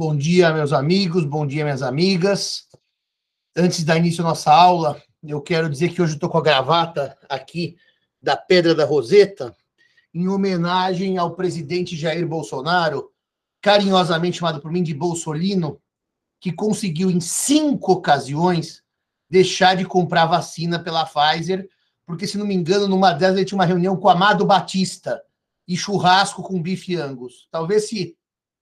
Bom dia, meus amigos, bom dia, minhas amigas. Antes da início da nossa aula, eu quero dizer que hoje estou com a gravata aqui da Pedra da Roseta, em homenagem ao presidente Jair Bolsonaro, carinhosamente chamado por mim de Bolsolino, que conseguiu em cinco ocasiões deixar de comprar vacina pela Pfizer, porque, se não me engano, numa delas ele tinha uma reunião com Amado Batista e churrasco com bife angus. Talvez se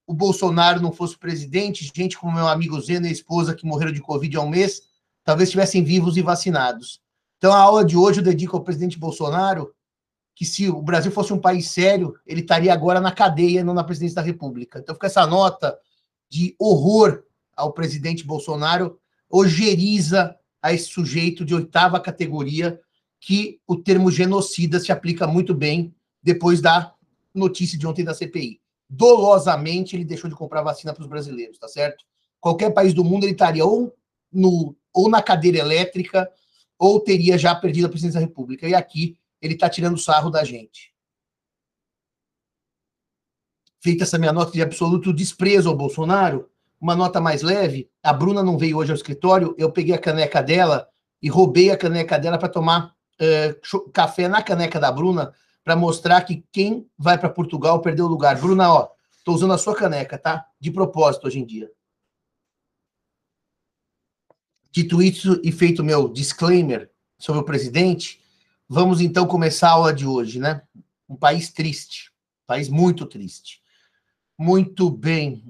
o Bolsonaro não fosse presidente, gente como meu amigo Zeno e esposa que morreram de Covid há um mês, talvez estivessem vivos e vacinados. Então, a aula de hoje eu dedico ao presidente Bolsonaro, que se o Brasil fosse um país sério, ele estaria agora na cadeia, não na presidência da República. Então, fica essa nota de horror ao presidente Bolsonaro, ojeriza a esse sujeito de oitava categoria, que o termo genocida se aplica muito bem depois da notícia de ontem da CPI dolosamente ele deixou de comprar vacina para os brasileiros, tá certo? Qualquer país do mundo ele estaria ou, no, ou na cadeira elétrica ou teria já perdido a presidência da República. E aqui ele está tirando sarro da gente. Feita essa minha nota de absoluto desprezo ao Bolsonaro, uma nota mais leve. A Bruna não veio hoje ao escritório, eu peguei a caneca dela e roubei a caneca dela para tomar uh, café na caneca da Bruna para mostrar que quem vai para Portugal perdeu o lugar. Bruna, ó, tô usando a sua caneca, tá? De propósito hoje em dia. Dito isso e feito meu disclaimer sobre o presidente, vamos então começar a aula de hoje, né? Um país triste, um país muito triste. Muito bem.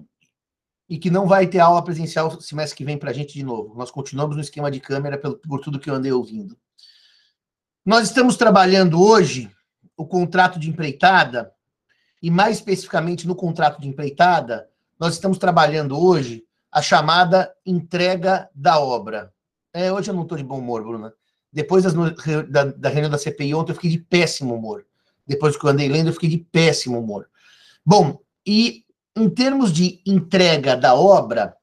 E que não vai ter aula presencial semestre que vem para a gente de novo. Nós continuamos no esquema de câmera por tudo que eu andei ouvindo. Nós estamos trabalhando hoje o contrato de empreitada, e mais especificamente no contrato de empreitada, nós estamos trabalhando hoje a chamada entrega da obra. É, hoje eu não estou de bom humor, Bruna. Depois das, da, da reunião da CPI ontem, eu fiquei de péssimo humor. Depois que eu andei lendo, eu fiquei de péssimo humor. Bom, e em termos de entrega da obra,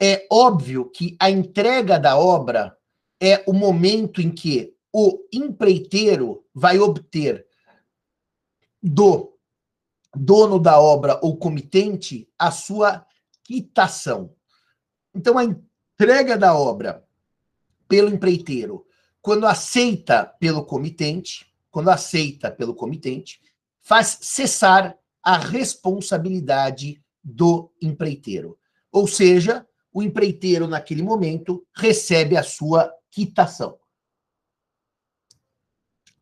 é óbvio que a entrega da obra é o momento em que o empreiteiro vai obter do dono da obra ou comitente a sua quitação. Então, a entrega da obra pelo empreiteiro, quando aceita pelo comitente, quando aceita pelo comitente, faz cessar a responsabilidade do empreiteiro. Ou seja, o empreiteiro, naquele momento, recebe a sua quitação.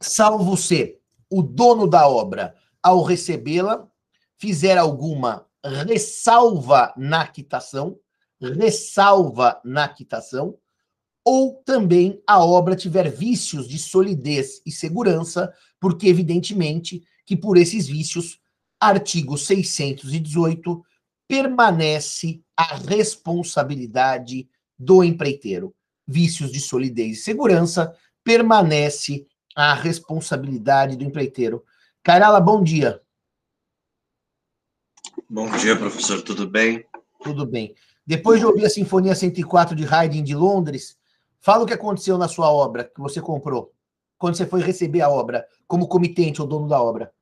Salvo se o dono da obra, ao recebê-la, fizer alguma ressalva na quitação, ressalva na quitação, ou também a obra tiver vícios de solidez e segurança, porque evidentemente que por esses vícios, artigo 618 permanece a responsabilidade do empreiteiro. Vícios de solidez e segurança permanece a responsabilidade do empreiteiro. Carala, bom dia. Bom dia, professor, tudo bem? Tudo bem. Depois de ouvir a Sinfonia 104 de Haydn de Londres, fala o que aconteceu na sua obra que você comprou, quando você foi receber a obra, como comitente ou dono da obra.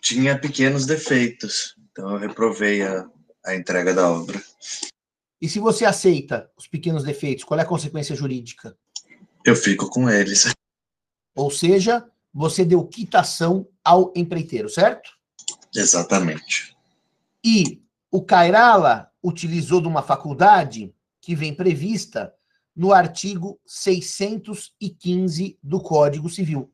Tinha pequenos defeitos, então eu reprovei a, a entrega da obra. E se você aceita os pequenos defeitos, qual é a consequência jurídica? Eu fico com eles. Ou seja, você deu quitação ao empreiteiro, certo? Exatamente. E o Cairala utilizou de uma faculdade que vem prevista no artigo 615 do Código Civil,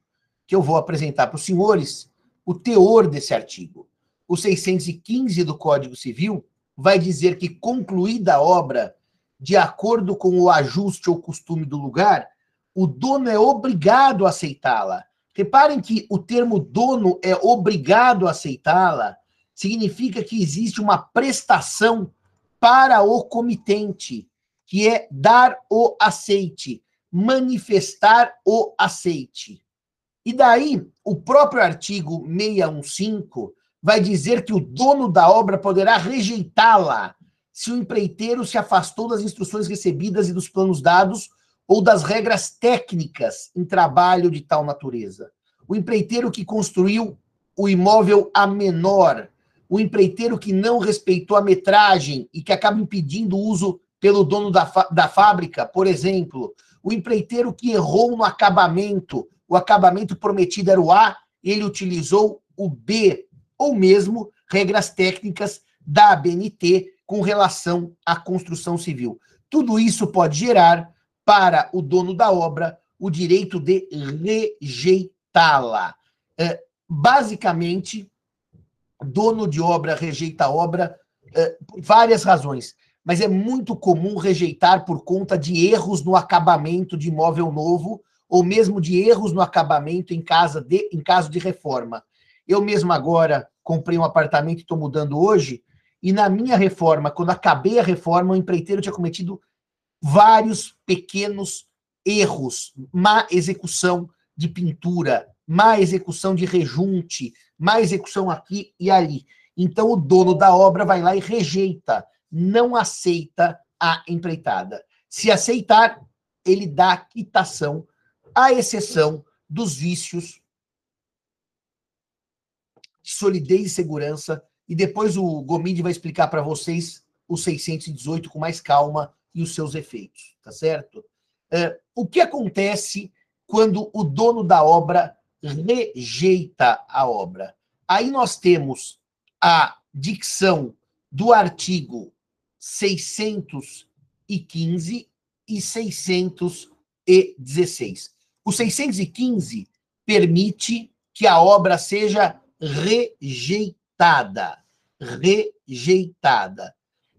que eu vou apresentar para os senhores o teor desse artigo. O 615 do Código Civil vai dizer que, concluída a obra, de acordo com o ajuste ou costume do lugar, o dono é obrigado a aceitá-la. Reparem que o termo dono é obrigado a aceitá-la, significa que existe uma prestação para o comitente, que é dar o aceite, manifestar o aceite. E daí, o próprio artigo 615 vai dizer que o dono da obra poderá rejeitá-la se o empreiteiro se afastou das instruções recebidas e dos planos dados ou das regras técnicas em trabalho de tal natureza. O empreiteiro que construiu o imóvel a menor, o empreiteiro que não respeitou a metragem e que acaba impedindo o uso pelo dono da, da fábrica, por exemplo, o empreiteiro que errou no acabamento, o acabamento prometido era o A, ele utilizou o B, ou mesmo regras técnicas da ABNT com relação à construção civil. Tudo isso pode gerar para o dono da obra o direito de rejeitá-la. É, basicamente, dono de obra rejeita a obra é, por várias razões, mas é muito comum rejeitar por conta de erros no acabamento de imóvel novo ou mesmo de erros no acabamento em, casa de, em caso de reforma. Eu mesmo agora comprei um apartamento e estou mudando hoje, e na minha reforma, quando acabei a reforma, o empreiteiro tinha cometido vários pequenos erros, má execução de pintura, má execução de rejunte, má execução aqui e ali. Então o dono da obra vai lá e rejeita, não aceita a empreitada. Se aceitar, ele dá quitação, à exceção dos vícios de solidez e segurança. E depois o Gomide vai explicar para vocês o 618 com mais calma e os seus efeitos, tá certo? É, o que acontece quando o dono da obra rejeita a obra? Aí nós temos a dicção do artigo 615 e 616. O 615 permite que a obra seja rejeitada. Rejeitada.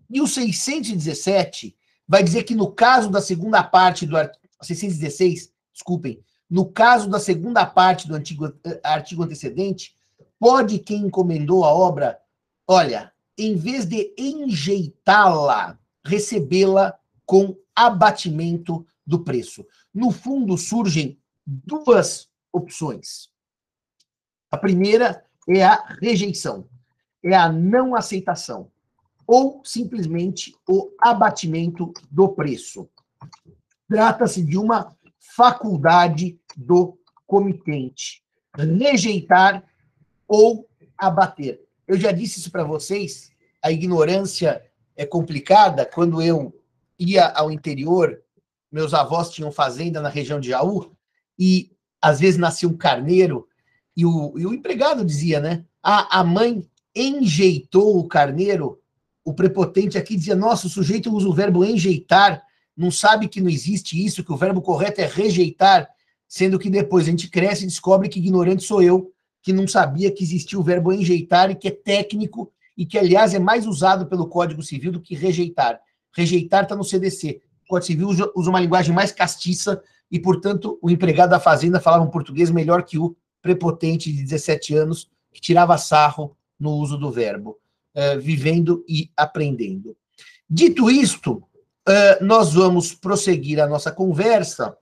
E o 617 vai dizer que no caso da segunda parte do artigo 616, desculpem, no caso da segunda parte do antigo, eh, artigo antecedente, pode quem encomendou a obra, olha, em vez de enjeitá-la, recebê-la com abatimento do preço. No fundo, surgem duas opções. A primeira é a rejeição, é a não aceitação ou simplesmente o abatimento do preço. Trata-se de uma faculdade do comitente. Rejeitar ou abater. Eu já disse isso para vocês, a ignorância é complicada. Quando eu ia ao interior, meus avós tinham fazenda na região de Jaú, e às vezes nascia um carneiro, e o, e o empregado dizia, né? Ah, a mãe enjeitou o carneiro o prepotente aqui dizia: nossa, o sujeito usa o verbo enjeitar, não sabe que não existe isso, que o verbo correto é rejeitar, sendo que depois a gente cresce e descobre que ignorante sou eu, que não sabia que existia o verbo enjeitar e que é técnico e que, aliás, é mais usado pelo Código Civil do que rejeitar. Rejeitar está no CDC. O Código Civil usa, uma linguagem mais castiça e, portanto, o empregado da fazenda falava um português melhor que o prepotente de 17 anos que tirava sarro no uso do verbo. Eh, vivendo e aprendendo. Dito isto, uh, nós vamos prosseguir a nossa conversa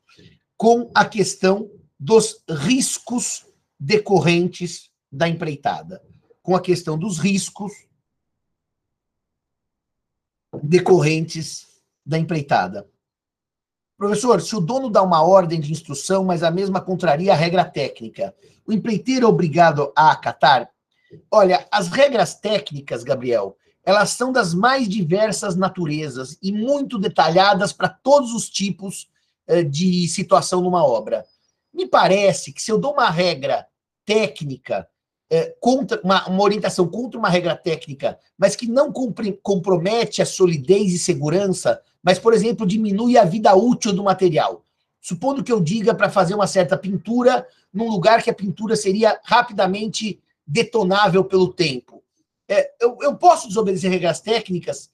com a questão dos riscos decorrentes da empreitada, com a questão dos riscos decorrentes da empreitada. Professor, se o dono dá uma ordem de instrução, mas a mesma contraria a regra técnica, o empreiteiro é obrigado a acatar? Olha, as regras técnicas, Gabriel, elas são das mais diversas naturezas e muito detalhadas para todos os tipos eh, de situação numa obra. Me parece que se eu dou uma regra técnica eh, contra uma, uma, orientação contra uma regra técnica, mas que não compromete a solidez e segurança, mas, por exemplo, diminui a vida útil do material. Supondo que eu diga para fazer uma certa pintura num lugar que a pintura seria rapidamente detonável pelo tempo. É, eu, eu posso desobedecer regras técnicas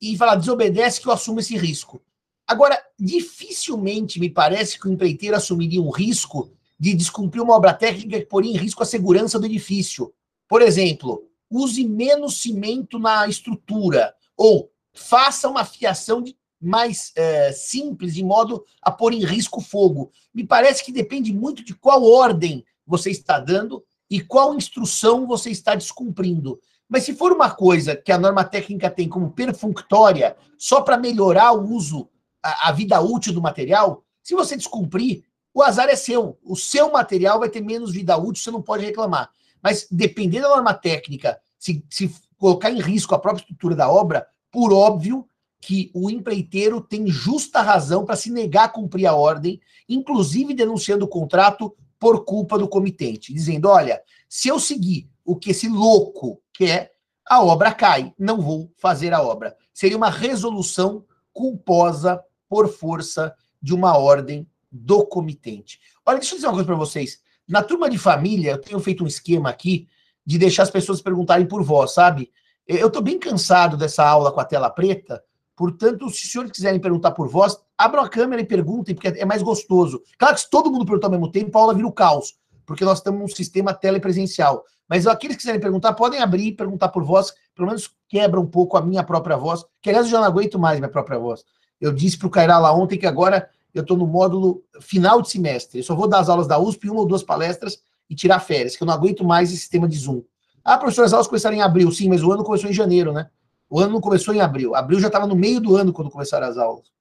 e falar, desobedece que eu assumo esse risco. Agora, dificilmente me parece que o empreiteiro assumiria um risco de descumprir uma obra técnica que poria em risco a segurança do edifício. Por exemplo, use menos cimento na estrutura, ou faça uma fiação de, mais é, simples, de modo a pôr em risco fogo. Me parece que depende muito de qual ordem você está dando e qual instrução você está descumprindo. Mas se for uma coisa que a norma técnica tem como perfunctória, só para melhorar o uso, a, a, vida útil do material, se você descumprir, o azar é seu. O seu material vai ter menos vida útil, você não pode reclamar. Mas dependendo da norma técnica, se, se colocar em risco a própria estrutura da obra, por óbvio que o empreiteiro tem justa razão para se negar a cumprir a ordem, inclusive denunciando o contrato por culpa do comitente, dizendo: olha, se eu seguir o que esse louco quer, a obra cai, não vou fazer a obra. Seria uma resolução culposa por força de uma ordem do comitente. Olha, deixa eu dizer uma coisa para vocês. Na turma de família, eu tenho feito um esquema aqui de deixar as pessoas perguntarem por voz, sabe? Eu estou bem cansado dessa aula com a tela preta, portanto, se os senhores quiserem perguntar por voz, abram a câmera e perguntem, porque é mais gostoso. Claro que se todo mundo perguntar ao mesmo tempo, a aula vira o caos, porque nós estamos num sistema telepresencial. Mas aqueles que quiserem perguntar, podem abrir e perguntar por voz, pelo menos quebra um pouco a minha própria voz, que aliás eu já não aguento mais minha própria voz. Eu disse para o Cairá lá ontem que agora eu estou no módulo final de semestre. Eu só vou dar as aulas da USP, uma ou duas palestras e tirar férias, que eu não aguento mais esse sistema de Zoom. Ah, professor, as aulas começaram em abril, sim, mas o ano começou em janeiro, né? O ano não começou em abril. Abril já estava no meio do ano quando começaram as aulas.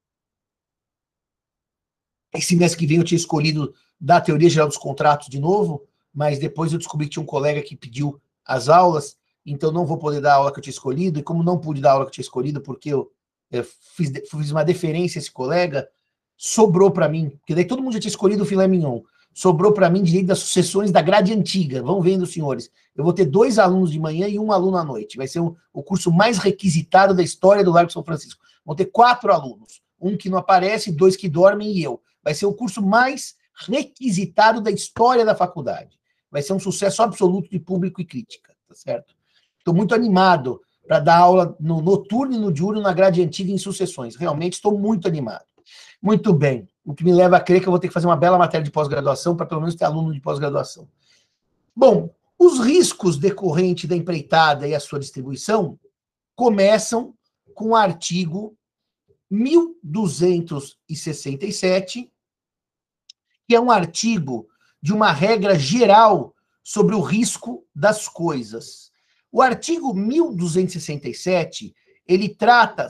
Esse mês que vem eu tinha escolhido dar teoria geral dos contratos de novo, mas depois eu descobri que tinha um colega que pediu as aulas, então não vou poder dar a aula que eu tinha escolhido, e como não pude dar a aula que eu tinha escolhido, porque eu, eu fiz, fiz uma deferência a esse colega, sobrou para mim, porque daí todo mundo já tinha escolhido o filé mignon, sobrou para mim direito das sucessões da grade antiga. Vão vendo, senhores. Eu vou ter dois alunos de manhã e um aluno à noite. Vai ser o, o curso mais requisitado da história do Largo São Francisco. Vão ter quatro alunos. Um que não aparece, dois que dormem e eu. Vai ser o curso mais requisitado da história da faculdade. Vai ser um sucesso absoluto de público e crítica, tá certo? Estou muito animado para dar aula no noturno e no diurno na grade antiga em sucessões. Realmente estou muito animado. Muito bem. O que me leva a crer que eu vou ter que fazer uma bela matéria de pós-graduação para pelo menos ter aluno de pós-graduação. Bom, os riscos decorrentes da empreitada e a sua distribuição começam com o artigo 1267, que é um artigo de uma regra geral sobre o risco das coisas. O artigo 1267, ele trata,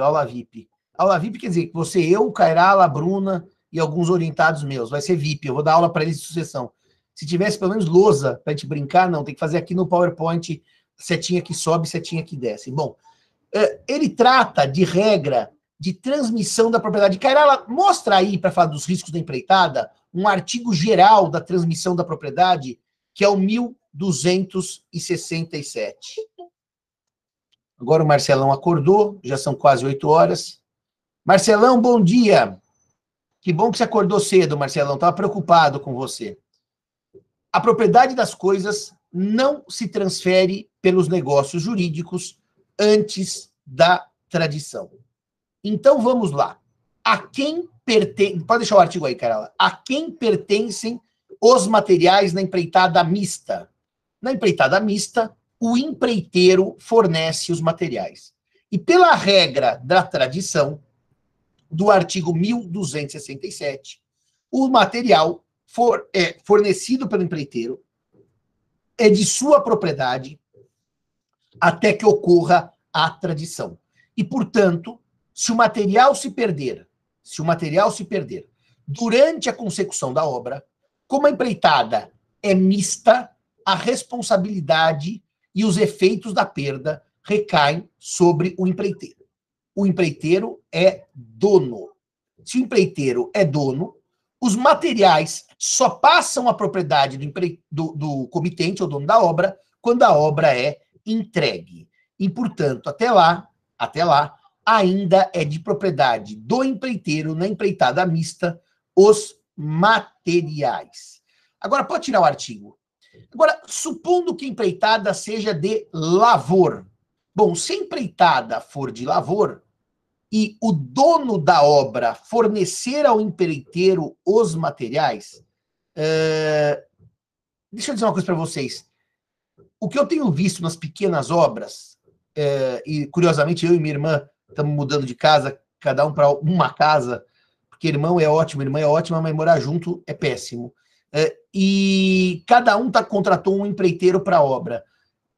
aula VIP, Aula VIP quer dizer que você, eu, Cairala, Bruna e alguns orientados meus. Vai ser VIP, eu vou dar aula para eles de sucessão. Se tivesse pelo menos lousa para a gente brincar, não, tem que fazer aqui no PowerPoint setinha que sobe, setinha que desce. Bom, é, ele trata de regra de transmissão da propriedade. Cairala, mostra aí, para falar dos riscos da empreitada, um artigo geral da transmissão da propriedade, que é o 1267. Agora o Marcelão acordou, já são quase oito horas. Marcelão, bom dia. Que bom que você acordou cedo, Marcelão. Estava preocupado com você. A propriedade das coisas não se transfere pelos negócios jurídicos antes da tradição. Então vamos lá. A quem pertence. Pode deixar o artigo aí, Carla. A quem pertencem os materiais na empreitada mista? Na empreitada mista, o empreiteiro fornece os materiais. E pela regra da tradição, do artigo 1267, o material for, é fornecido pelo empreiteiro é de sua propriedade até que ocorra a tradição. E, portanto, se o material se perder, se o material se perder durante a consecução da obra, como a empreitada é mista, a responsabilidade e os efeitos da perda recaem sobre o empreiteiro o empreiteiro é dono. Se o empreiteiro é dono, os materiais só passam a propriedade do, empre... do, do comitente ou dono da obra quando a obra é entregue. E, portanto, até lá, até lá, ainda é de propriedade do empreiteiro na empreitada mista os materiais. Agora, pode tirar o artigo. Agora, supondo que empreitada seja de lavor, Bom, se a empreitada for de lavor e o dono da obra fornecer ao empreiteiro os materiais, é... deixa eu dizer uma coisa para vocês. O que eu tenho visto nas pequenas obras, é... e curiosamente eu e minha irmã estamos mudando de casa, cada um para uma casa, porque irmão é ótimo, irmã é ótima, mas morar junto é péssimo. É... e cada um tá, contratou um empreiteiro para a obra.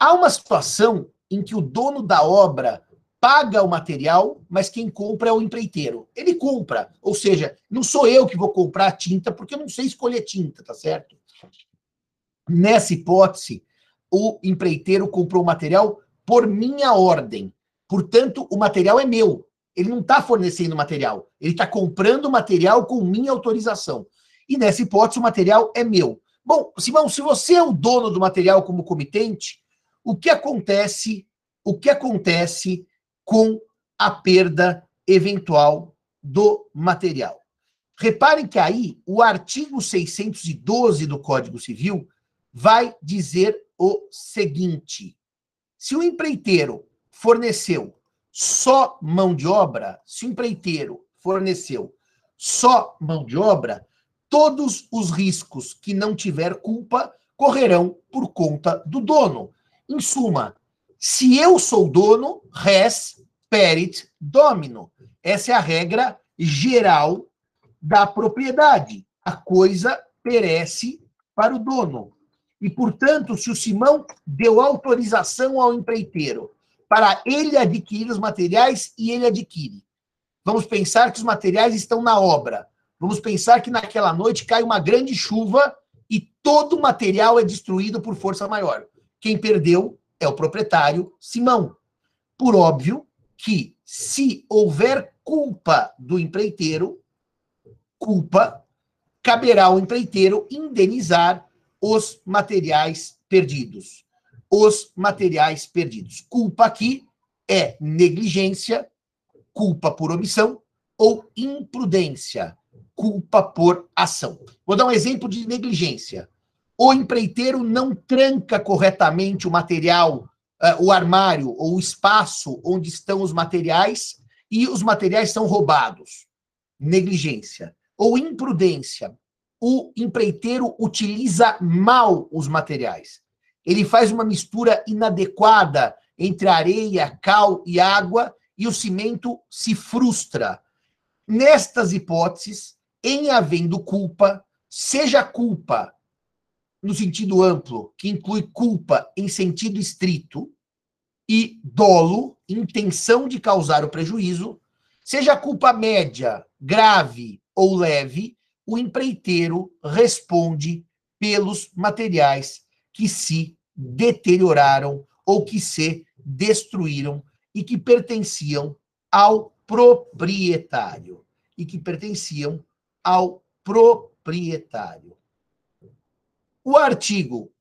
Há uma situação em que o dono da obra paga o material, mas quem compra é o empreiteiro. Ele compra, ou seja, não sou eu que vou comprar a tinta, porque eu não sei escolher tinta, tá certo? Nessa hipótese, o empreiteiro comprou o material por minha ordem. Portanto, o material é meu. Ele não está fornecendo material. Ele está comprando material com minha autorização. E nessa hipótese, o material é meu. Bom, Simão, se você é o dono do material como comitente, o que acontece? O que acontece com a perda eventual do material? Reparem que aí o artigo 612 do Código Civil vai dizer o seguinte: se o empreiteiro forneceu só mão de obra, se o empreiteiro forneceu só mão de obra, todos os riscos que não tiver culpa correrão por conta do dono. Em suma, se eu sou dono, res perit domino. Essa é a regra geral da propriedade. A coisa perece para o dono. E, portanto, se o Simão deu autorização ao empreiteiro para ele adquirir os materiais e ele adquire. Vamos pensar que os materiais estão na obra. Vamos pensar que naquela noite cai uma grande chuva e todo o material é destruído por força maior. Quem perdeu é o proprietário Simão. Por óbvio que, se houver culpa do empreiteiro, culpa, caberá ao empreiteiro indenizar os materiais perdidos. Os materiais perdidos. Culpa aqui é negligência, culpa por omissão ou imprudência, culpa por ação. Vou dar um exemplo de negligência. O empreiteiro não tranca corretamente o material, uh, o armário ou o espaço onde estão os materiais e os materiais são roubados. Negligência. Ou imprudência o empreiteiro utiliza mal os materiais. Ele faz uma mistura inadequada entre areia, cal e água e o cimento se frustra. Nestas hipóteses, em havendo culpa, seja culpa no sentido amplo, que inclui culpa em sentido estrito, e dolo, intenção de causar o prejuízo, seja culpa média, grave ou leve, o empreiteiro responde pelos materiais que se deterioraram ou que se destruíram e que pertenciam ao proprietário e que pertenciam ao proprietário. O artigo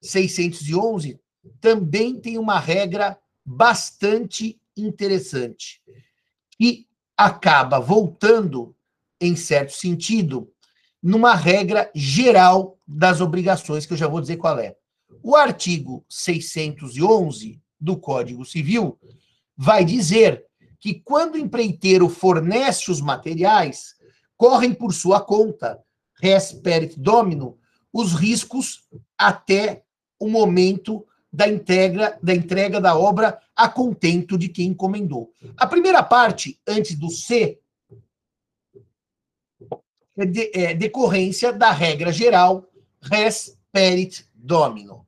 611 também tem uma regra bastante interessante que acaba voltando em certo sentido, numa regra geral das obrigações, que eu já vou dizer qual é. O artigo 611 do Código Civil vai dizer que quando o empreiteiro fornece os materiais, correm por sua conta, res perit domino, os riscos até o momento da entrega, da entrega da obra a contento de quem encomendou. A primeira parte, antes do C, é, de, é decorrência da regra geral res perit domino.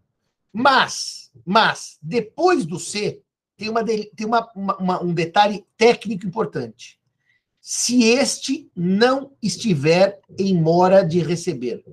Mas, mas, depois do C, tem, uma, tem uma, uma, um detalhe técnico importante. Se este não estiver em mora de receber.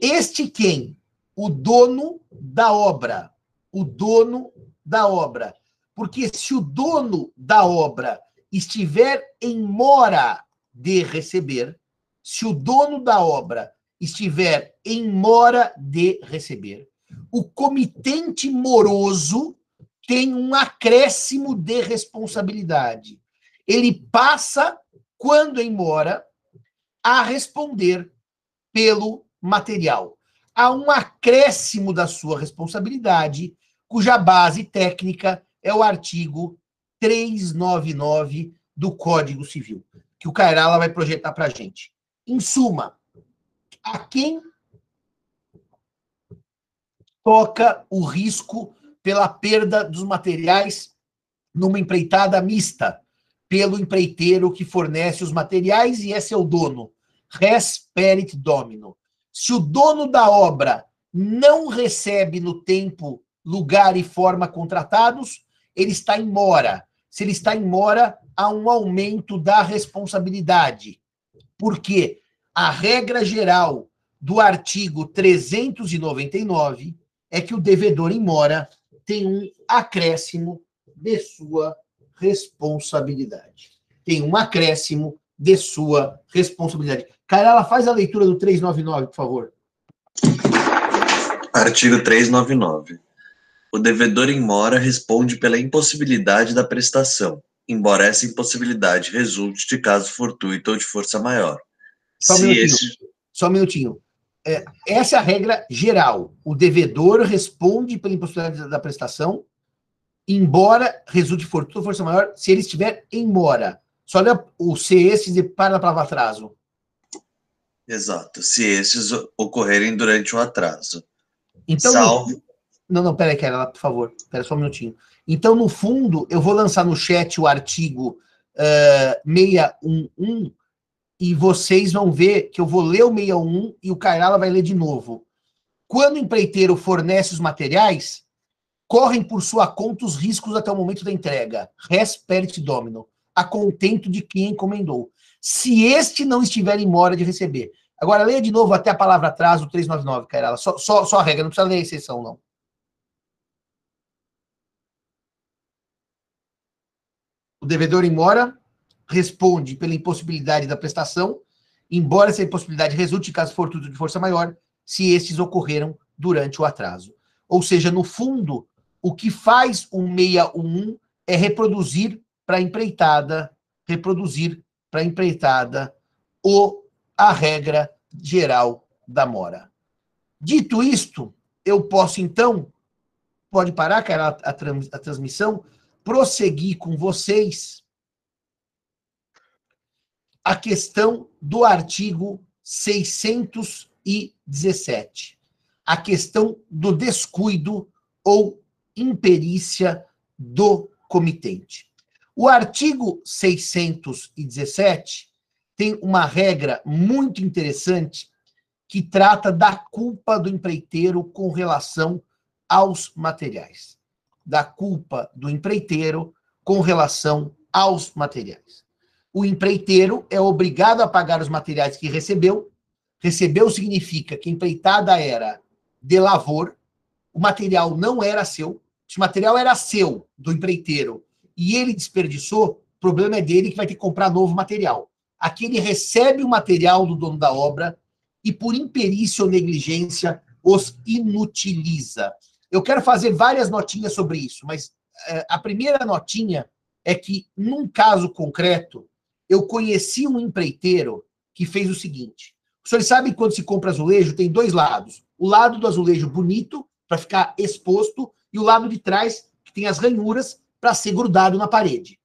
Este quem? O dono da obra. O dono da obra. Porque se o dono da obra estiver em mora de receber, se o dono da obra estiver em mora de receber, o comitente moroso tem um acréscimo de responsabilidade. Ele passa, quando em mora, a responder pelo material. Há um acréscimo da sua responsabilidade, cuja base técnica é o artigo 399 do Código Civil, que o Cairala vai projetar para a gente. Em suma, a quem toca o risco pela perda dos materiais numa empreitada mista, pelo empreiteiro que fornece os materiais e é o dono. Res perit domino. Se o dono da obra não recebe no tempo, lugar e forma contratados, ele está em mora. Se ele está em mora, há um aumento da responsabilidade. Por quê? a regra geral do artigo 399 é que o devedor em mora tem um acréscimo de sua responsabilidade. Tem um acréscimo de sua responsabilidade. Carela, faz a leitura do 399, por favor. Artigo 399. O devedor em mora responde pela impossibilidade da prestação, embora essa impossibilidade resulte de caso fortuito ou de força maior. Só um Se minutinho. esse... Só um minutinho. É, essa é a regra geral. O devedor responde pela impossibilidade da prestação, embora resulte fortuito ou força maior, se ele estiver em mora. Só olha o se esses e para na palavra atraso. Exato. Se esses ocorrerem durante o atraso. Então, Salvo. Não, não, peraí, Kera, por favor. Pera só um minutinho. Então, no fundo, eu vou lançar no chat o artigo eh, 611 e vocês vão ver que eu vou ler o 611 e o Kairala vai ler de novo. Quando o empreiteiro fornece os materiais, correm por sua conta os riscos até o momento da entrega. Res perit domino. A contento de quem encomendou. Se este não estiver em mora de receber. Agora, leia de novo até a palavra atrás, o 399, Kairala. Só, só, só a regra, não precisa ler a exceção, não. O devedor em mora responde pela impossibilidade da prestação, embora essa impossibilidade resulte em caso fortuito de força maior, se estes ocorreram durante o atraso. Ou seja, no fundo, o que faz o 611 é reproduzir para a empreitada, reproduzir para a empreitada o, a regra geral da mora. Dito isto, eu posso então, pode parar, cara, a, a, trans- a transmissão, prosseguir com vocês a questão do artigo 617, a questão do descuido ou imperícia do comitente. O artigo 617 tem uma regra muito interessante que trata da culpa do empreiteiro com relação aos materiais. Da culpa do empreiteiro com relação aos materiais. O empreiteiro é obrigado a pagar os materiais que recebeu. Recebeu significa que a empreitada era de lavor, o material não era seu. Se o material era seu, do empreiteiro, e ele desperdiçou, o problema é dele que vai ter que comprar novo material. Aqui ele recebe o material do dono da obra e, por imperícia ou negligência, os inutiliza. Eu quero fazer várias notinhas sobre isso, mas eh, a primeira notinha é que, num caso concreto, eu conheci um empreiteiro que fez o seguinte: o senhor sabe que quando se compra azulejo, tem dois lados. O lado do azulejo bonito, para ficar exposto, e o lado de trás, que tem as ranhuras, para ser grudado na parede.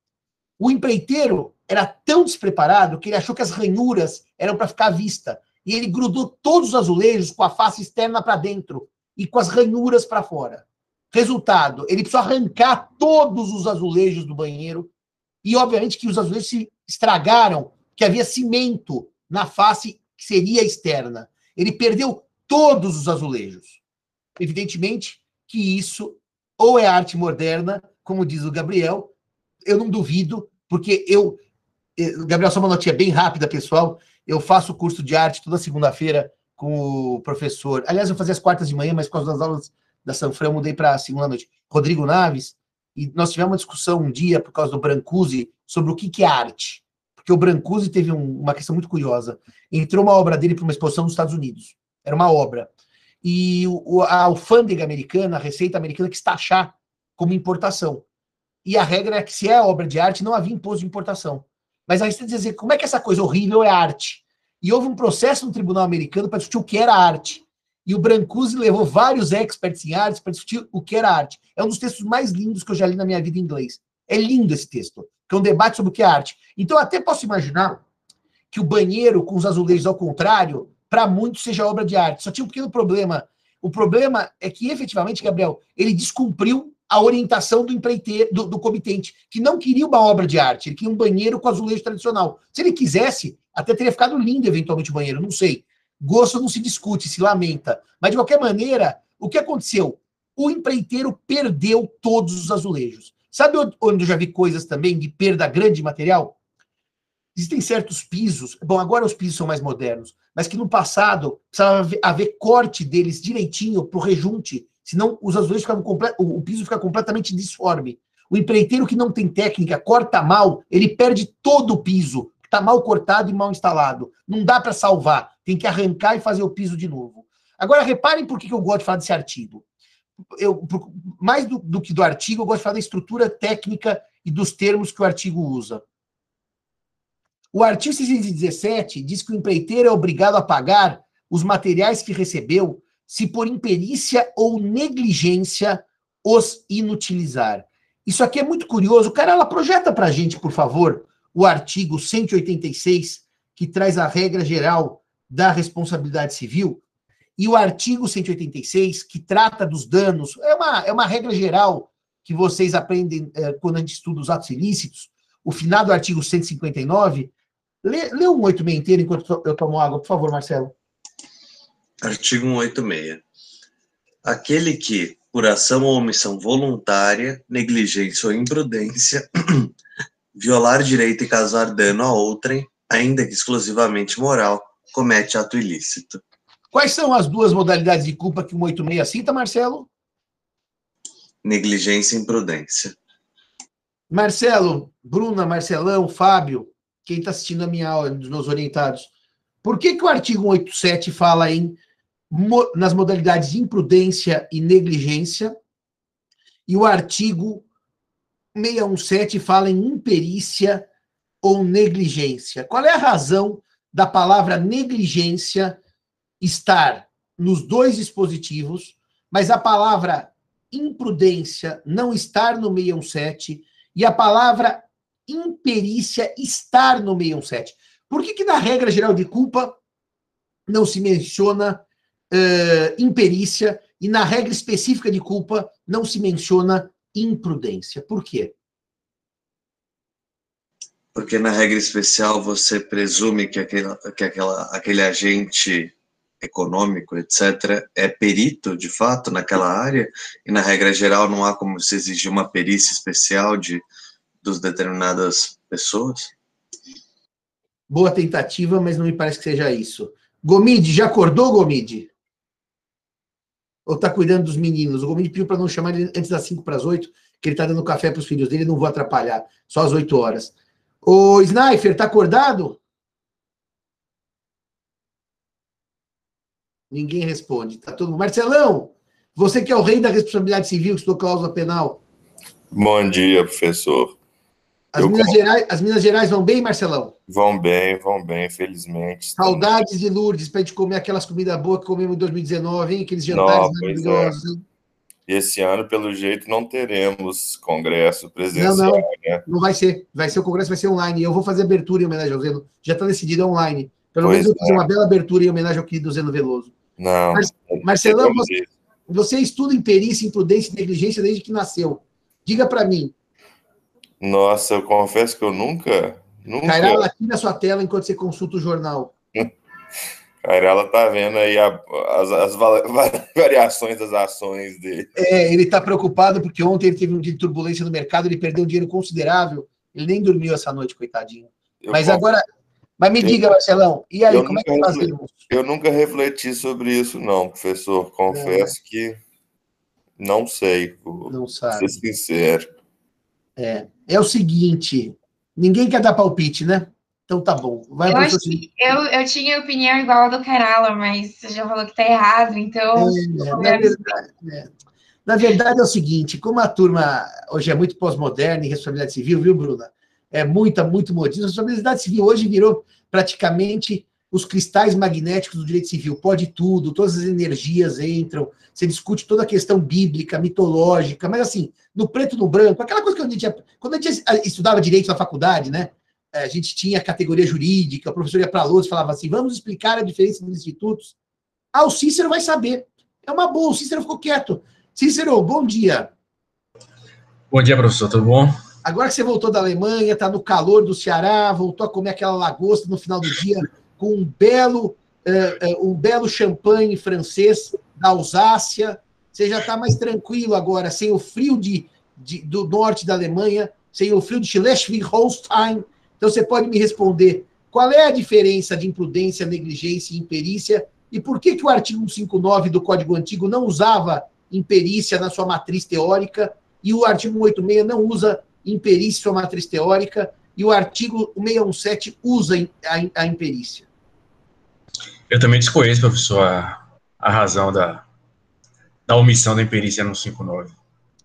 O empreiteiro era tão despreparado que ele achou que as ranhuras eram para ficar à vista. E ele grudou todos os azulejos com a face externa para dentro e com as ranhuras para fora. Resultado, ele precisou arrancar todos os azulejos do banheiro e, obviamente, que os azulejos se estragaram, que havia cimento na face que seria externa. Ele perdeu todos os azulejos. Evidentemente que isso ou é arte moderna, como diz o Gabriel, eu não duvido, porque eu. Gabriel, só uma notinha bem rápida, pessoal. Eu faço curso de arte toda segunda-feira com o professor. Aliás, eu fazia as quartas de manhã, mas por causa das aulas da Sanfran, eu mudei para segunda noite. Rodrigo Naves, e nós tivemos uma discussão um dia, por causa do Brancusi, sobre o que, que é arte. Porque o Brancusi teve um- uma questão muito curiosa. Entrou uma obra dele para uma exposição nos Estados Unidos. Era uma obra. E o- a alfândega americana, a Receita americana, quis taxar como importação. E a regra é que se é obra de arte, não havia imposto de importação. Mas a Receita dizia, como é que essa coisa horrível é arte? E houve um processo no tribunal americano para discutir o que era arte. E o Brancusi levou vários experts em artes para discutir o que era arte. É um dos textos mais lindos que eu já li na minha vida em inglês. É lindo esse texto, que é um debate sobre o que é arte. Então, até posso imaginar que o banheiro com os azulejos ao contrário, para muitos seja obra de arte. Só tinha um pequeno problema. O problema é que, efetivamente, Gabriel, ele descumpriu a orientação do empreiteiro, do, do comitente, que não queria uma obra de arte, ele queria um banheiro com azulejo tradicional. Se ele quisesse, até teria ficado lindo, eventualmente, o banheiro, não sei. Gosto não se discute, se lamenta. Mas, de qualquer maneira, o que aconteceu? O empreiteiro perdeu todos os azulejos. Sabe onde eu já vi coisas também de perda grande de material? Existem certos pisos, bom, agora os pisos são mais modernos, mas que no passado precisava haver, haver corte deles direitinho para o rejunte Senão os azulejos ficam o piso fica completamente disforme. O empreiteiro que não tem técnica, corta mal, ele perde todo o piso. Está mal cortado e mal instalado. Não dá para salvar. Tem que arrancar e fazer o piso de novo. Agora, reparem por que eu gosto de falar desse artigo. Eu, mais do, do que do artigo, eu gosto de falar da estrutura técnica e dos termos que o artigo usa. O artigo 617 diz que o empreiteiro é obrigado a pagar os materiais que recebeu se por imperícia ou negligência os inutilizar. Isso aqui é muito curioso. Cara, ela projeta para a gente, por favor, o artigo 186, que traz a regra geral da responsabilidade civil, e o artigo 186, que trata dos danos. É uma, é uma regra geral que vocês aprendem é, quando a gente estuda os atos ilícitos. O final do artigo 159. Lê, lê o 186 inteiro enquanto eu tomo água, por favor, Marcelo. Artigo 186. Aquele que, por ação ou omissão voluntária, negligência ou imprudência, violar direito e causar dano a outrem, ainda que exclusivamente moral, comete ato ilícito. Quais são as duas modalidades de culpa que o 186 cita, Marcelo? Negligência e imprudência. Marcelo, Bruna, Marcelão, Fábio, quem está assistindo a minha aula, dos meus orientados, por que, que o artigo 187 fala em nas modalidades de imprudência e negligência, e o artigo 617 fala em imperícia ou negligência. Qual é a razão da palavra negligência estar nos dois dispositivos, mas a palavra imprudência não estar no 617 e a palavra imperícia estar no 617? Por que, que na regra geral de culpa não se menciona uh, imperícia e na regra específica de culpa não se menciona imprudência. Por quê? Porque na regra especial você presume que aquele, que aquela, aquele agente econômico, etc., é perito, de fato, naquela área, e na regra geral não há como se exigir uma perícia especial de dos determinadas pessoas? Boa tentativa, mas não me parece que seja isso. Gomide, já acordou, Gomide? ou está cuidando dos meninos. O Gomide pediu para não chamar ele antes das 5 para as 8, que ele está dando café para os filhos dele, não vou atrapalhar, só às 8 horas. O Sniper, está acordado? Ninguém responde. Tá todo. Marcelão, você que é o rei da responsabilidade civil, que estudou cláusula penal. Bom dia, professor. As, Minas Gerais, as Minas Gerais vão bem, Marcelão? Vão bem, vão bem, felizmente. Saudades de Lourdes para a gente comer aquelas comidas boas que comemos em 2019, hein? Aqueles jantares não, é. maravilhosos. É. Esse ano, pelo jeito, não teremos congresso presencial. Não, não, né? não vai ser. Vai ser o congresso, vai ser online. Eu vou fazer abertura em homenagem ao Zeno. Já está decidido, é online. Pelo pois menos eu fiz é. uma bela abertura em homenagem ao querido Zeno Veloso. Não. Mar Marcelão, você, você estuda em perícia, imprudência e negligência desde que nasceu. Diga para mim, nossa, eu confesso que eu nunca. nunca... Cairala, aqui na sua tela enquanto você consulta o jornal. Cairala tá vendo aí a, as, as, variações das ações dele. É, ele tá preocupado porque ontem ele teve um dia de turbulência no mercado, ele perdeu um dinheiro considerável. Ele nem dormiu essa noite, coitadinho. Eu mas confesso. agora. Mas me diga, Marcelão, e aí, eu como é que fazemos? Eu nunca refleti sobre isso, não, professor. Confesso é. que não sei. Não sabe. Ser sincero. É, é o seguinte, ninguém quer dar palpite, né? Então tá bom. Vai eu, acho que eu, eu tinha opinião igual a do Carala, mas você já falou que tá errado, então. É, na, verdade, é. na verdade é o seguinte: como a turma hoje é muito pós-moderna em responsabilidade civil, viu, Bruna? É muita, muito modismo. A responsabilidade civil hoje virou praticamente os cristais magnéticos do direito civil. Pode tudo, todas as energias entram, você discute toda a questão bíblica, mitológica, mas assim, no preto no branco, aquela coisa que a gente, quando a gente estudava direito na faculdade, né? É, a gente tinha categoria jurídica, o professor ia para a lousa e falava assim: vamos explicar a diferença dos institutos. Ah, o Cícero vai saber. É uma boa, o Cícero ficou quieto. Cícero, bom dia. Bom dia, professor, tudo bom? Agora que você voltou da Alemanha, está no calor do Ceará, voltou a comer aquela lagosta no final do dia, com um belo, uh, uh, um belo champanhe francês da Alsácia, você já está mais tranquilo agora, sem o frio de, de, do norte da Alemanha, sem o frio de Schleswig-Holstein. Então você pode me responder qual é a diferença de imprudência, negligência e imperícia e por que, que o artigo 159 do Código Antigo não usava imperícia na sua matriz teórica, e o artigo 186 não usa imperícia sua matriz teórica, e o artigo 617 usa a imperícia. Eu também desconheço, professor, a, a razão da, da omissão da imperícia no 59.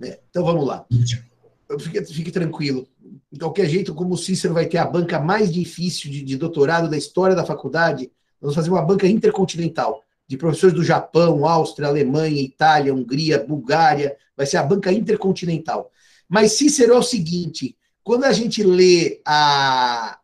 É, então vamos lá. Fique, fique, tranquilo. De qualquer jeito, como o Cícero vai ter a banca mais difícil de, de doutorado da história da faculdade, vamos fazer uma banca intercontinental de professores do Japão, Áustria, Alemanha, Itália, Hungria, Bulgária, vai ser a banca intercontinental. Mas Cícero é o seguinte, quando a gente lê a.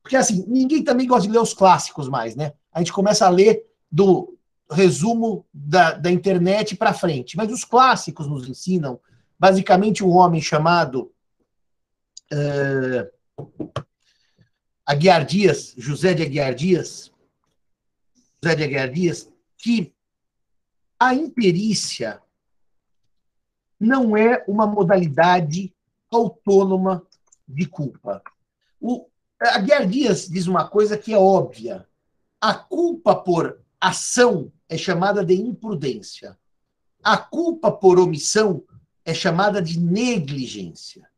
Porque assim, ninguém também gosta de ler os clássicos mais, né? A gente começa a ler do resumo da, da internet para frente. Mas os clássicos nos ensinam, basicamente, um homem chamado uh, Aguiar Dias, José de Aguiar Dias, José de Aguiar Dias, que a imperícia não é uma modalidade autônoma de culpa. O, a Guiar Dias diz uma coisa que é óbvia. A culpa por ação é chamada de imprudência. A culpa por omissão é chamada de negligência.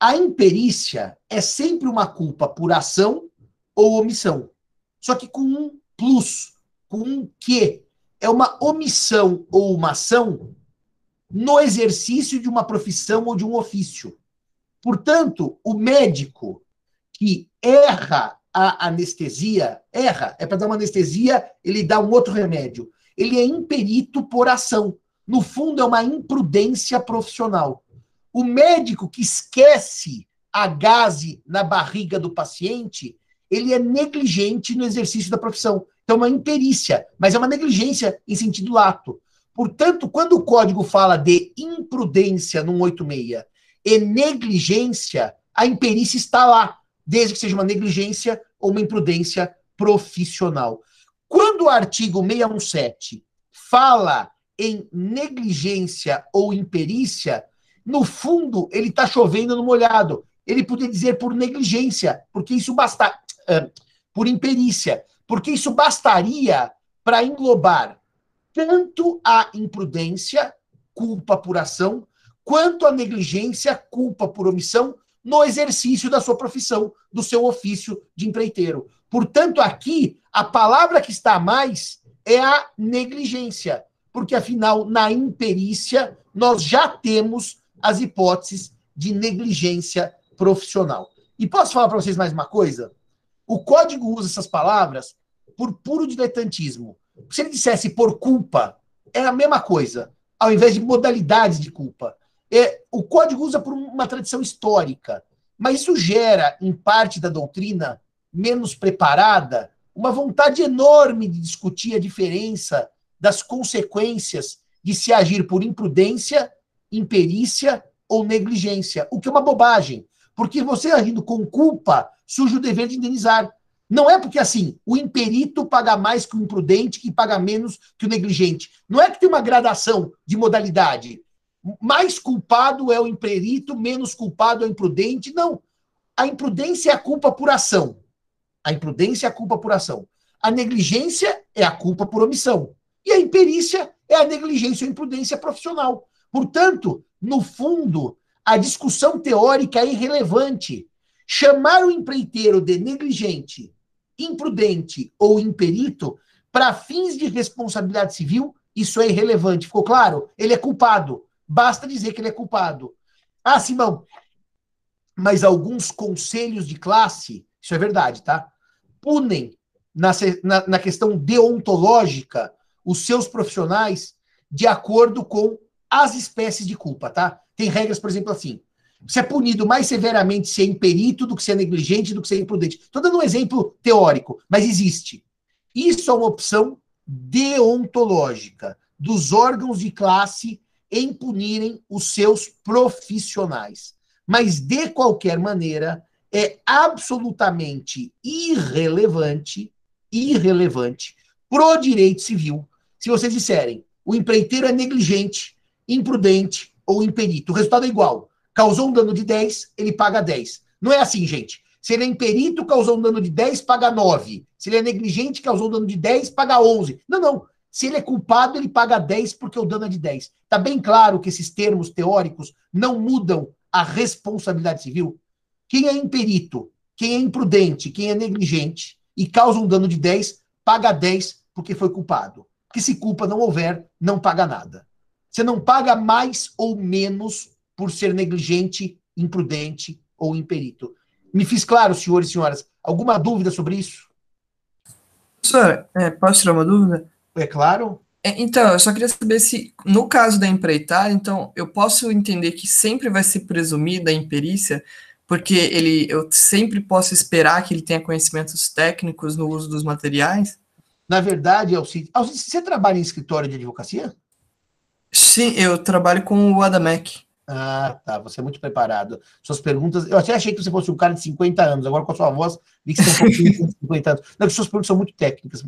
A imperícia é sempre uma culpa por ação ou omissão, só que com um plus com um que é uma omissão ou uma ação no exercício de uma profissão ou de um ofício. Portanto, o médico que erra a anestesia, erra, é para dar uma anestesia, ele dá um outro remédio. Ele é imperito por ação. No fundo, é uma imprudência profissional. O médico que esquece a gase na barriga do paciente, ele é negligente no exercício da profissão. Então, é uma imperícia, mas é uma negligência em sentido lato. Portanto, quando o código fala de imprudência no 186 e negligência, a imperícia está lá, desde que seja uma negligência ou uma imprudência profissional. Quando o artigo 617 fala em negligência ou imperícia, no fundo, ele está chovendo no molhado. Ele podia dizer por negligência, porque isso basta. Uh, por imperícia, porque isso bastaria para englobar tanto a imprudência, culpa por ação, quanto a negligência, culpa por omissão, no exercício da sua profissão, do seu ofício de empreiteiro. Portanto, aqui, a palavra que está a mais é a negligência, porque afinal, na imperícia, nós já temos as hipóteses de negligência profissional. E posso falar para vocês mais uma coisa? O código usa essas palavras por puro diletantismo. Se ele dissesse por culpa, é a mesma coisa, ao invés de modalidades de culpa. É, o código usa por uma tradição histórica, mas isso gera, em parte da doutrina menos preparada, uma vontade enorme de discutir a diferença das consequências de se agir por imprudência, imperícia ou negligência, o que é uma bobagem, porque você agindo com culpa surge o dever de indenizar. Não é porque, assim, o imperito paga mais que o imprudente, que paga menos que o negligente. Não é que tem uma gradação de modalidade. Mais culpado é o imperito, menos culpado é o imprudente. Não. A imprudência é a culpa por ação. A imprudência é a culpa por ação. A negligência é a culpa por omissão. E a imperícia é a negligência ou imprudência profissional. Portanto, no fundo, a discussão teórica é irrelevante. Chamar o empreiteiro de negligente, imprudente ou imperito para fins de responsabilidade civil, isso é irrelevante. Ficou claro? Ele é culpado. Basta dizer que ele é culpado. Ah, Simão, mas alguns conselhos de classe, isso é verdade, tá? Punem na, na, na questão deontológica os seus profissionais de acordo com as espécies de culpa, tá? Tem regras, por exemplo, assim. Você é punido mais severamente se é imperito do que se é negligente, do que se é imprudente. Estou dando um exemplo teórico, mas existe. Isso é uma opção deontológica dos órgãos de classe em punirem os seus profissionais. Mas, de qualquer maneira, é absolutamente irrelevante, irrelevante, pro direito civil, se vocês disserem o empreiteiro é negligente, imprudente ou imperito. O resultado é igual. Causou um dano de 10, ele paga 10. Não é assim, gente. Se ele é imperito, causou um dano de 10, paga 9. Se ele é negligente, causou um dano de 10, paga 11. Não, não. Se ele é culpado, ele paga 10 porque o dano é de 10. Está bem claro que esses termos teóricos não mudam a responsabilidade civil. Quem é imperito, quem é imprudente, quem é negligente e causa um dano de 10, paga 10 porque foi culpado. Porque se culpa não houver, não paga nada. Você não paga mais ou menos por ser negligente, imprudente ou imperito. Me fiz claro, senhores e senhoras. Alguma dúvida sobre isso? Professor, é, posso tirar uma dúvida? É claro. É, então, eu só queria saber se, no caso da empreitada, então, eu posso entender que sempre vai ser presumida a imperícia, porque ele, eu sempre posso esperar que ele tenha conhecimentos técnicos no uso dos materiais? Na verdade, Alcides, Alcides você trabalha em escritório de advocacia? Sim, eu trabalho com o Adamec. Ah, tá. Você é muito preparado. Suas perguntas. Eu até achei que você fosse um cara de 50 anos. Agora, com a sua voz, vi que você tem um pouquinho de 50 anos. Não, suas perguntas são muito técnicas.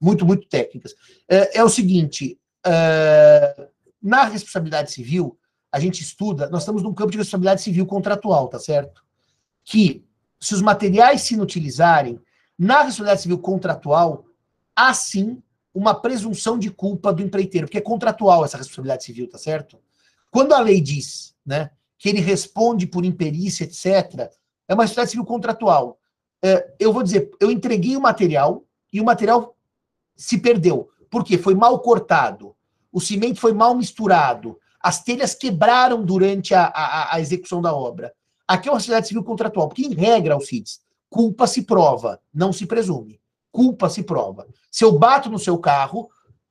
Muito, muito técnicas. É, é o seguinte: é, na responsabilidade civil, a gente estuda. Nós estamos num campo de responsabilidade civil contratual, tá certo? Que, se os materiais se inutilizarem, na responsabilidade civil contratual, há sim uma presunção de culpa do empreiteiro, porque é contratual essa responsabilidade civil, tá certo? Quando a lei diz né, que ele responde por imperícia, etc., é uma responsabilidade civil contratual. É, eu vou dizer, eu entreguei o material e o material se perdeu. Por quê? Foi mal cortado, o cimento foi mal misturado, as telhas quebraram durante a, a, a execução da obra. Aqui é uma responsabilidade civil contratual, porque, em regra, Alcides, culpa se prova, não se presume. Culpa se prova. Se eu bato no seu carro,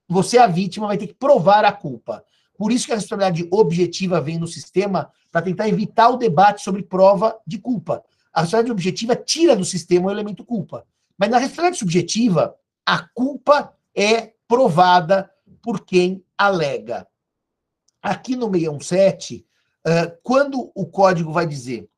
você, a vítima, vai ter que provar a culpa. Por isso que a responsabilidade objetiva vem no sistema para tentar evitar o debate sobre prova de culpa. A responsabilidade objetiva tira do sistema o elemento culpa. Mas na responsabilidade subjetiva, a culpa é provada por quem alega. Aqui no 617, quando o código vai dizer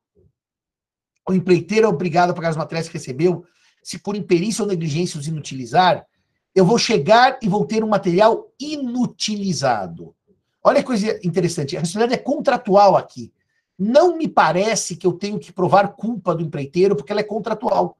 o empreiteiro é obrigado a pagar as matérias que recebeu, se por imperícia ou negligência os inutilizar, eu vou chegar e vou ter um material inutilizado. Olha que coisa interessante, a responsabilidade é contratual aqui. Não me parece que eu tenho que provar culpa do empreiteiro, porque ela é contratual.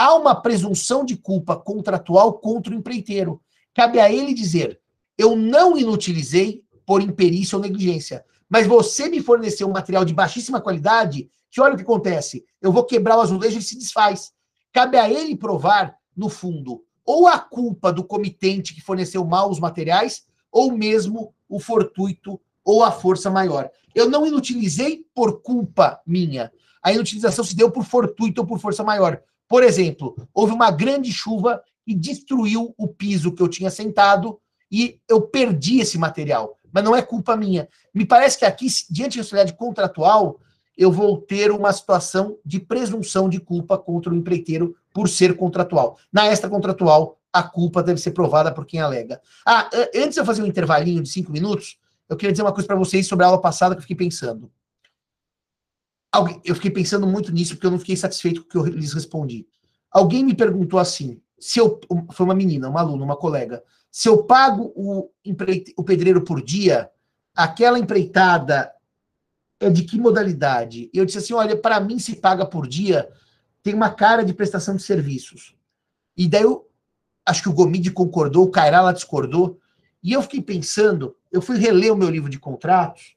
Há uma presunção de culpa contratual contra o empreiteiro. Cabe a ele dizer: eu não inutilizei por imperícia ou negligência, mas você me forneceu um material de baixíssima qualidade, que olha o que acontece: eu vou quebrar o azulejo e se desfaz. Cabe a ele provar, no fundo, ou a culpa do comitente que forneceu mal os materiais, ou mesmo o fortuito ou a força maior. Eu não inutilizei por culpa minha. A inutilização se deu por fortuito ou por força maior. Por exemplo, houve uma grande chuva e destruiu o piso que eu tinha sentado e eu perdi esse material. Mas não é culpa minha. Me parece que aqui, diante da sociedade contratual, eu vou ter uma situação de presunção de culpa contra o empreiteiro por ser contratual. Na extra contratual, a culpa deve ser provada por quem alega. Ah, antes de eu fazer um intervalinho de cinco minutos, eu queria dizer uma coisa para vocês sobre a aula passada que eu fiquei pensando. Eu fiquei pensando muito nisso porque eu não fiquei satisfeito com o que eu lhes respondi. Alguém me perguntou assim, se eu foi uma menina, uma aluna, uma colega, se eu pago o, o pedreiro por dia, aquela empreitada é de que modalidade? Eu disse assim, olha, para mim se paga por dia, tem uma cara de prestação de serviços. E daí eu acho que o Gomide concordou, o Cairala discordou, e eu fiquei pensando, eu fui reler o meu livro de contratos,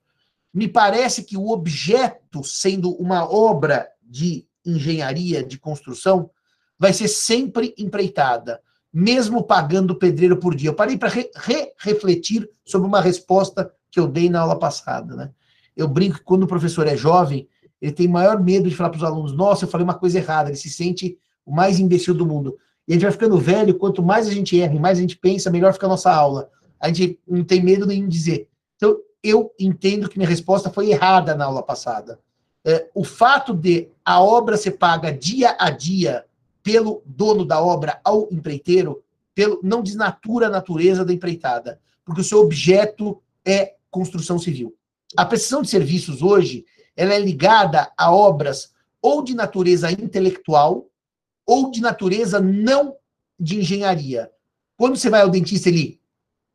me parece que o objeto, sendo uma obra de engenharia, de construção, vai ser sempre empreitada, mesmo pagando o pedreiro por dia. Eu parei para re refletir sobre uma resposta que eu dei na aula passada. Né? Eu brinco que quando o professor é jovem, ele tem maior medo de falar para os alunos: nossa, eu falei uma coisa errada, ele se sente o mais imbecil do mundo. E a gente vai ficando velho, quanto mais a gente erra, mais a gente pensa, melhor fica a nossa aula. A gente não tem medo nenhum de dizer. Então, eu entendo que minha resposta foi errada na aula passada. É, o fato de a obra ser paga dia a dia pelo dono da obra ao empreiteiro, pelo, não desnatura a natureza da empreitada, porque o seu objeto é construção civil. A prestação de serviços hoje, ela é ligada a obras ou de natureza intelectual, ou de natureza não de engenharia. Quando você vai ao dentista, ele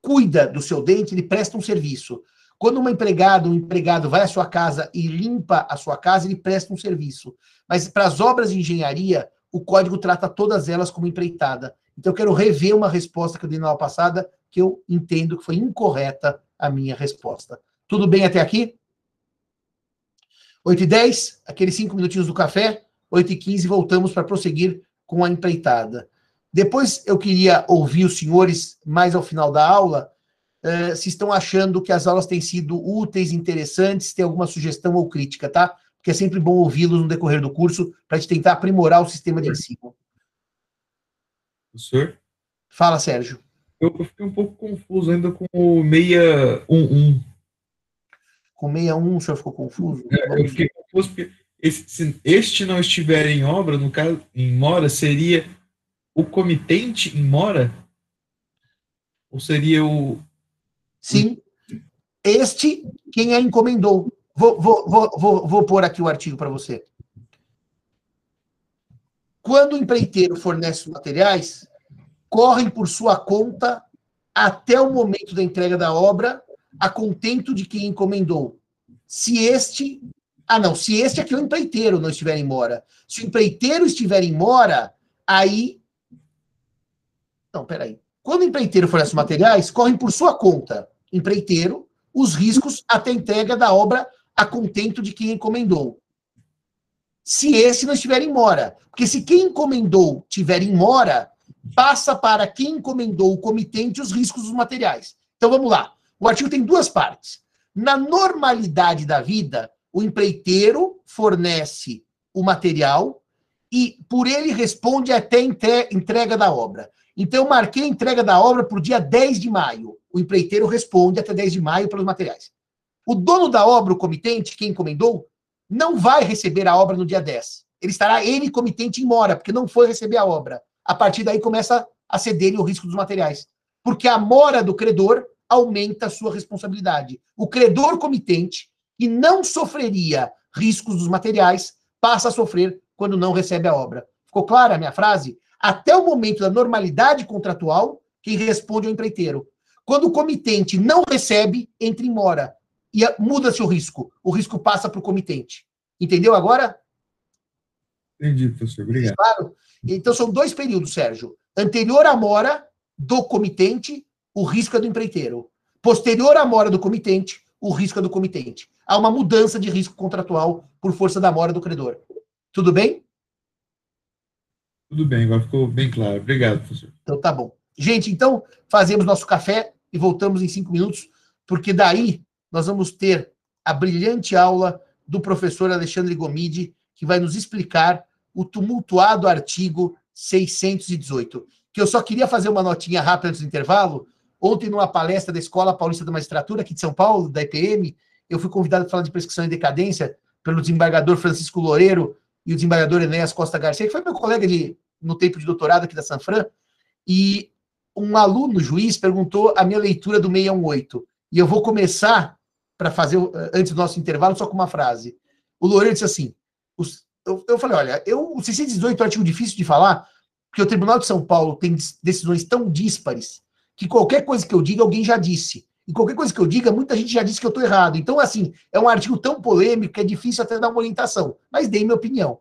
cuida do seu dente, ele presta um serviço. Quando uma empregada, um empregado vai à sua casa e limpa a sua casa, ele presta um serviço. Mas para as obras de engenharia, o código trata todas elas como empreitada. Então eu quero rever uma resposta que eu dei na aula passada, porque eu entendo que foi incorreta a minha resposta. Tudo bem até aqui? 8 e 10, aqueles cinco minutinhos do café. 8 e 15, voltamos para prosseguir com a empreitada. Depois eu queria ouvir os senhores, mais ao final da aula, uh, se estão achando que as aulas têm sido úteis, interessantes, tem alguma sugestão ou crítica, tá? Porque é sempre bom ouvi-los no decorrer do curso para a gente tentar aprimorar o sistema de ensino. Professor? Fala, Sérgio. Eu, eu fiquei um pouco confuso ainda com o 611. Com 61, o senhor ficou confuso? É, eu fiquei confuso porque esse, se este não estiver em obra, no caso, em mora, seria o comitente em mora? Ou seria o. Sim. Este, quem a encomendou. Vou, vou, vou, vou, vou pôr aqui o artigo para você. Quando o empreiteiro fornece os materiais, correm por sua conta até o momento da entrega da obra, a contento de quem encomendou. Se este. Ah, não, se este aqui é o empreiteiro não estiver em mora. Se o empreiteiro estiver em mora, aí. Não, peraí. Quando o empreiteiro fornece materiais, correm por sua conta, empreiteiro, os riscos até entrega da obra a contento de quem encomendou. Se esse não estiver em mora. Porque se quem encomendou tiver em mora, passa para quem encomendou o comitente os riscos dos materiais. Então vamos lá. O artigo tem duas partes. Na normalidade da vida, o empreiteiro fornece o material e por ele responde até entrega da obra. Então eu marquei a entrega da obra para o dia 10 de maio. O empreiteiro responde até 10 de maio pelos materiais. O dono da obra, o comitente, quem encomendou, não vai receber a obra no dia 10. Ele estará, ele, comitente, em mora, porque não foi receber a obra a partir daí começa a ceder o risco dos materiais. Porque a mora do credor aumenta a sua responsabilidade. O credor comitente, que não sofreria riscos dos materiais, passa a sofrer quando não recebe a obra. Ficou clara a minha frase? Até o momento da normalidade contratual, quem responde é o empreiteiro. Quando o comitente não recebe, entra em mora. E muda-se o risco. O risco passa para o comitente. Entendeu agora? Entendi, professor. Obrigado. Claro. Então, são dois períodos, Sérgio. Anterior à mora do comitente, o risco é do empreiteiro. Posterior à mora do comitente, o risco é do comitente. Há uma mudança de risco contratual por força da mora do credor. Tudo bem? Tudo bem, agora ficou bem claro. Obrigado, professor. Então tá bom. Gente, então fazemos nosso café e voltamos em cinco minutos, porque daí nós vamos ter a brilhante aula do professor Alexandre Gomide, que vai nos explicar o tumultuado artigo 618. Que eu só queria fazer uma notinha rápida antes do intervalo. Ontem, numa palestra da Escola Paulista da Magistratura, aqui de São Paulo, da EPM, eu fui convidado para falar de prescrição e decadência pelo desembargador Francisco Loureiro e o desembargador Enéas Costa Garcia, que foi meu colega de, no tempo de doutorado aqui da Sanfran, e um aluno juiz perguntou a minha leitura do 618. E eu vou começar para fazer, antes do nosso intervalo, só com uma frase. O Loureiro disse assim: os, eu, eu falei, olha, eu, o 618 é um artigo difícil de falar, porque o Tribunal de São Paulo tem decisões tão díspares que qualquer coisa que eu diga, alguém já disse. E qualquer coisa que eu diga, muita gente já disse que eu estou errado. Então, assim, é um artigo tão polêmico que é difícil até dar uma orientação. Mas dei minha opinião.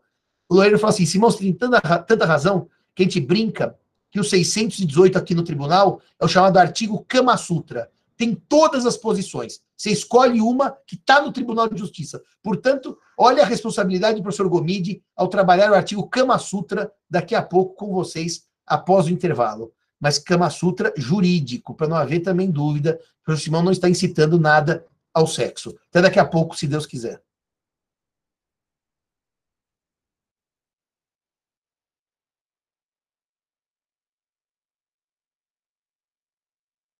O Loureiro falou assim: Simão, você tem tanta, tanta razão que a gente brinca que o 618 aqui no tribunal é o chamado artigo Kama Sutra tem todas as posições. Você escolhe uma que está no Tribunal de Justiça. Portanto, olha a responsabilidade do professor Gomide ao trabalhar o artigo Kama Sutra daqui a pouco com vocês, após o intervalo. Mas Kama Sutra jurídico, para não haver também dúvida, o professor Simão não está incitando nada ao sexo. Até daqui a pouco, se Deus quiser.